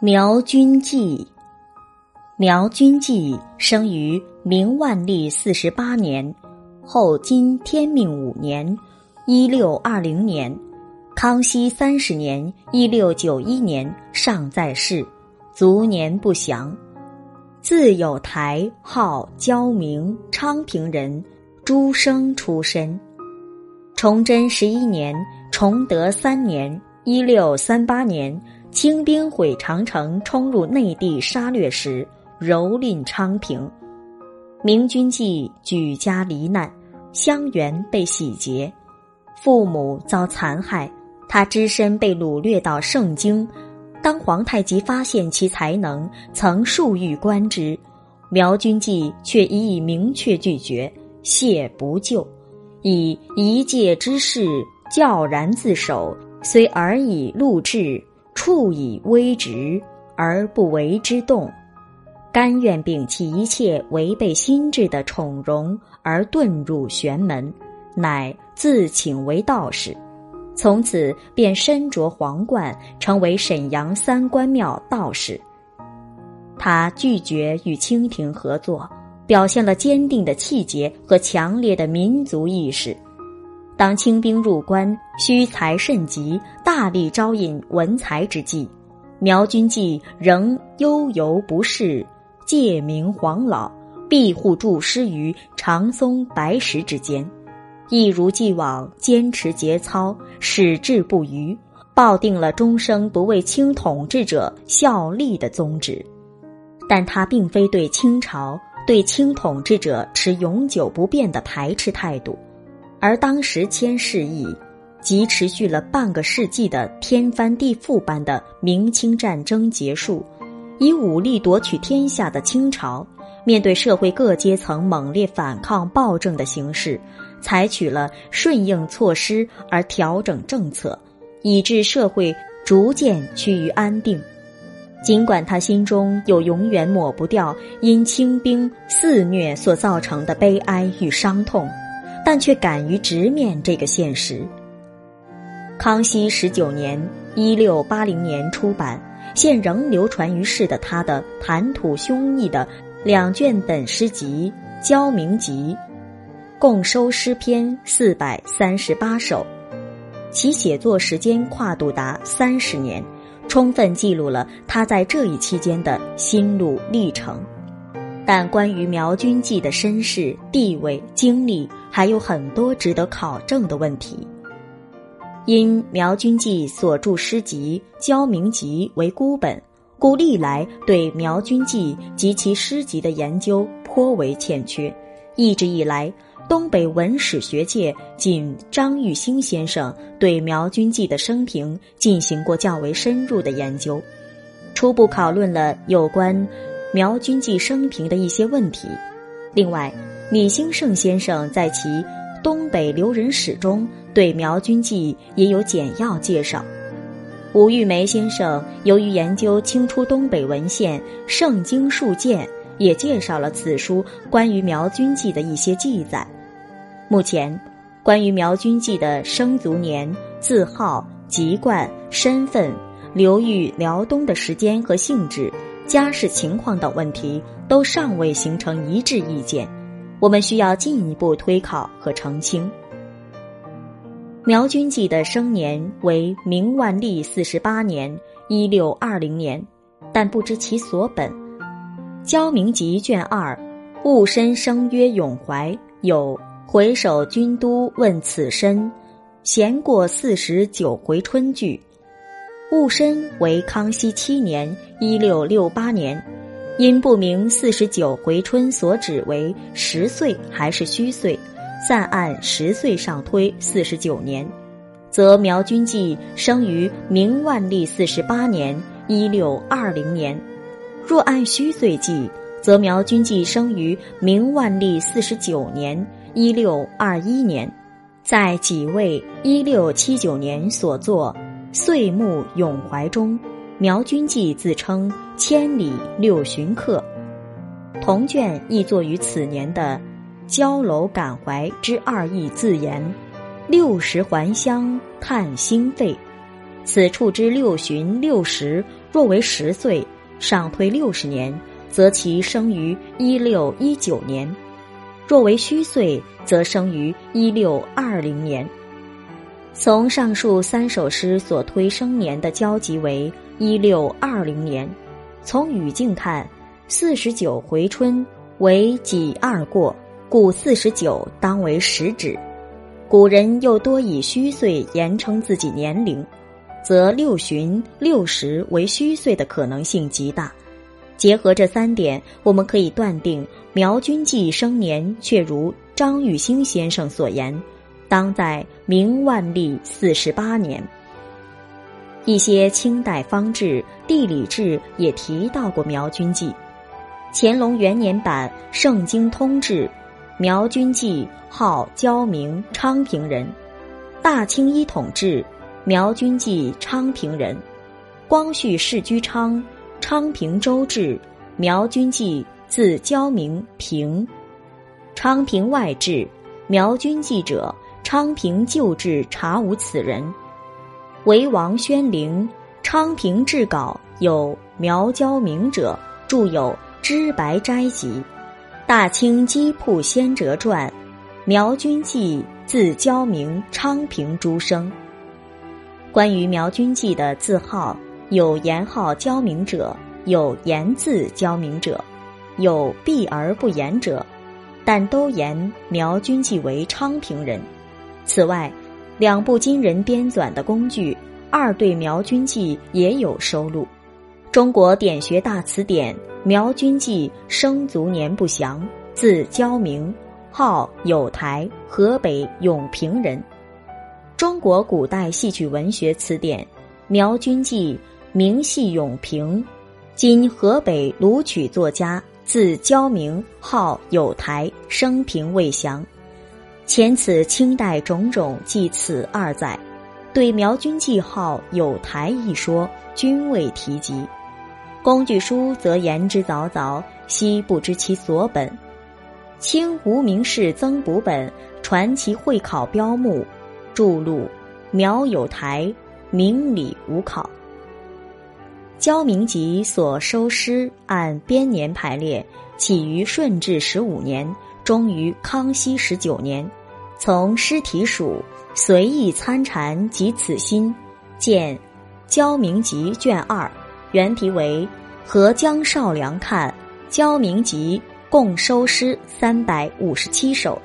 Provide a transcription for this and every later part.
苗君记，苗君记生于明万历四十八年，后金天命五年（一六二零年），康熙三十年（一六九一年）尚在世，卒年不详。字有台，号焦明，昌平人，诸生出身。崇祯十一年，崇德三年（一六三八年），清兵毁长城，冲入内地杀掠时，蹂躏昌平。明君记举家罹难，乡园被洗劫，父母遭残害，他只身被掳掠到盛京。当皇太极发现其才能，曾数欲观之，苗君记却一以明确拒绝，谢不就。以一介之士，教然自守，虽尔以戮志，处以威直，而不为之动，甘愿摒弃一切违背心智的宠荣，而遁入玄门，乃自请为道士。从此便身着皇冠，成为沈阳三官庙道士。他拒绝与清廷合作。表现了坚定的气节和强烈的民族意识。当清兵入关，需才甚急，大力招引文才之际，苗君记仍悠游不适，借名黄老，庇护注师于长松白石之间，一如既往坚持节操，矢志不渝，抱定了终生不为清统治者效力的宗旨。但他并非对清朝。对清统治者持永久不变的排斥态度，而当时迁事议即持续了半个世纪的天翻地覆般的明清战争结束，以武力夺取天下的清朝，面对社会各阶层猛烈反抗暴政的形势，采取了顺应措施而调整政策，以致社会逐渐趋于安定。尽管他心中有永远抹不掉因清兵肆虐所造成的悲哀与伤痛，但却敢于直面这个现实。康熙十九年（一六八零年）出版，现仍流传于世的他的谈吐胸臆的两卷本诗集《焦明集》，共收诗篇四百三十八首，其写作时间跨度达三十年。充分记录了他在这一期间的心路历程，但关于苗君记的身世、地位、经历，还有很多值得考证的问题。因苗君记所著诗集《焦明集》为孤本，故历来对苗君记及其诗集的研究颇为欠缺，一直以来。东北文史学界仅张玉兴先生对苗君记的生平进行过较为深入的研究，初步讨论了有关苗君记生平的一些问题。另外，李兴盛先生在其《东北留人史》中对苗君记也有简要介绍。吴玉梅先生由于研究清初东北文献《圣经数件》，也介绍了此书关于苗君记的一些记载。目前，关于苗君记的生卒年、字号、籍贯、身份、流寓辽东的时间和性质、家世情况等问题，都尚未形成一致意见。我们需要进一步推考和澄清。苗君记的生年为明万历四十八年（一六二零年），但不知其所本。《焦明集》卷二，戊申生曰永怀，有。回首军都问此身，闲过四十九回春句。戊申为康熙七年（一六六八年），因不明四十九回春所指为十岁还是虚岁，暂按十岁上推四十九年，则苗君记生于明万历四十八年（一六二零年）。若按虚岁计，则苗君记生于明万历四十九年。一六二一年，在己未一六七九年所作《岁暮咏怀》中，苗君记自称“千里六旬客”。同卷亦作于此年的《焦楼感怀》之二义自言：“六十还乡叹心肺。”此处之六旬、六十，若为十岁，上推六十年，则其生于一六一九年；若为虚岁，则生于一六二零年。从上述三首诗所推生年的交集为一六二零年。从语境看，四十九回春为己二过，故四十九当为实指。古人又多以虚岁言称自己年龄，则六旬、六十为虚岁的可能性极大。结合这三点，我们可以断定苗君记生年却如张玉兴先生所言。当在明万历四十八年，一些清代方志、地理志也提到过苗君记。乾隆元年版《圣经通志》，苗君记号焦明，昌平人；大清一统志，苗君记昌平人；光绪世居昌，昌平州志，苗君记字焦明平；昌平外志，苗君记者。昌平旧志查无此人，为王宣陵《昌平志稿》有苗焦明者，著有《知白斋集》。大清机铺先哲传，苗君记字焦明，昌平诸生。关于苗君记的字号，有言号焦明者，有言字焦明者，有避而不言者，但都言苗君记为昌平人。此外，两部金人编纂的工具《二对苗君记》也有收录。中国典学大词典苗君记生卒年不详，字焦明，号有台，河北永平人。中国古代戏曲文学词典苗君记名系永平，今河北卢曲作家，字焦明，号有台，生平未详。前此清代种种记此二载，对苗军记号有台一说均未提及。工具书则言之凿凿，悉不知其所本。清无名氏曾补本传奇会考标目注录苗有台明理无考。焦明集所收诗按编年排列，起于顺治十五年，终于康熙十九年。从诗题属随意参禅及此心，见《焦明集》卷二，原题为《和江少良看焦明集》，共收诗三百五十七首，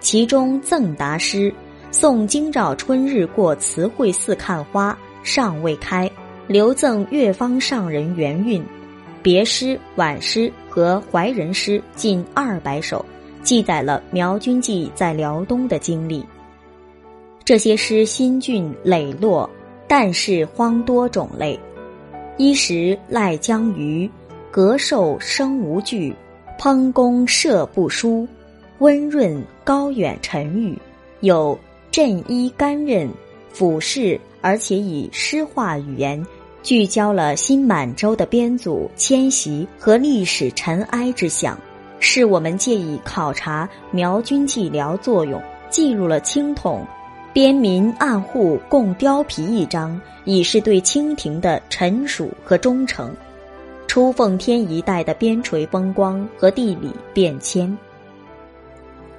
其中赠答诗《送京兆春日过慈惠寺看花》尚未开，留赠越方上人元韵，别诗、晚诗和怀人诗近二百首。记载了苗君记在辽东的经历。这些诗新俊磊落，但是荒多种类。衣食赖江鱼，隔寿生无惧，烹弓射不输，温润高远沉郁，有振衣干刃，俯视，而且以诗化语言，聚焦了新满洲的编组迁徙和历史尘埃之象。是我们借以考察苗军记辽作用，记录了清统边民暗户共貂皮一章，以示对清廷的臣属和忠诚。出奉天一带的边陲风光和地理变迁。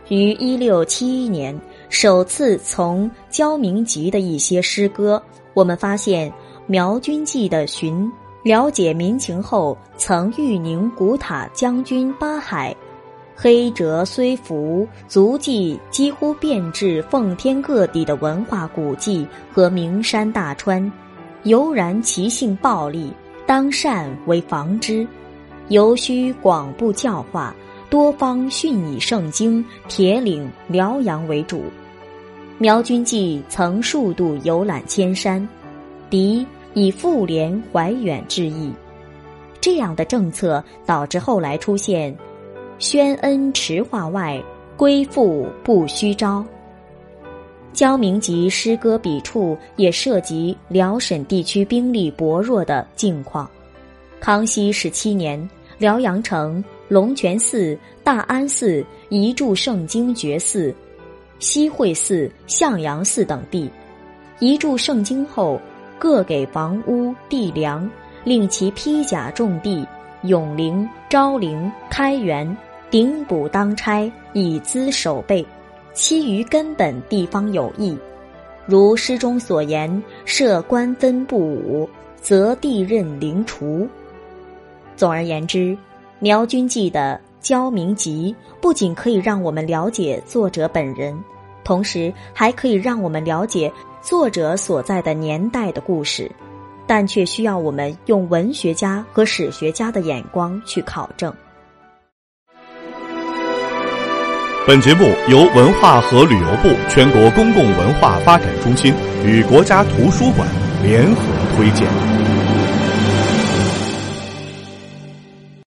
于一六七一年，首次从焦明集的一些诗歌，我们发现苗军记的寻。了解民情后，曾遇宁古塔将军八海，黑哲虽服，足迹几乎遍至奉天各地的文化古迹和名山大川，犹然其性暴戾，当善为防之，尤需广布教化，多方训以圣经，铁岭辽阳为主。苗君记曾数度游览千山，敌。以复联怀远之意，这样的政策导致后来出现“宣恩持化外，归附不须招”。焦明集诗歌笔触也涉及辽沈地区兵力薄弱的境况。康熙十七年，辽阳城龙泉寺、大安寺移驻圣经觉寺、西会寺、向阳寺等地，移驻圣经后。各给房屋地粮，令其披甲种地。永陵、昭陵、开元、顶补当差，以资守备；其余根本地方有异，如诗中所言，设官分部伍，则地任陵除。总而言之，《苗军记》的焦明集不仅可以让我们了解作者本人，同时还可以让我们了解作者所在的年代的故事。但却需要我们用文学家和史学家的眼光去考证。本节目由文化和旅游部全国公共文化发展中心与国家图书馆联合推荐。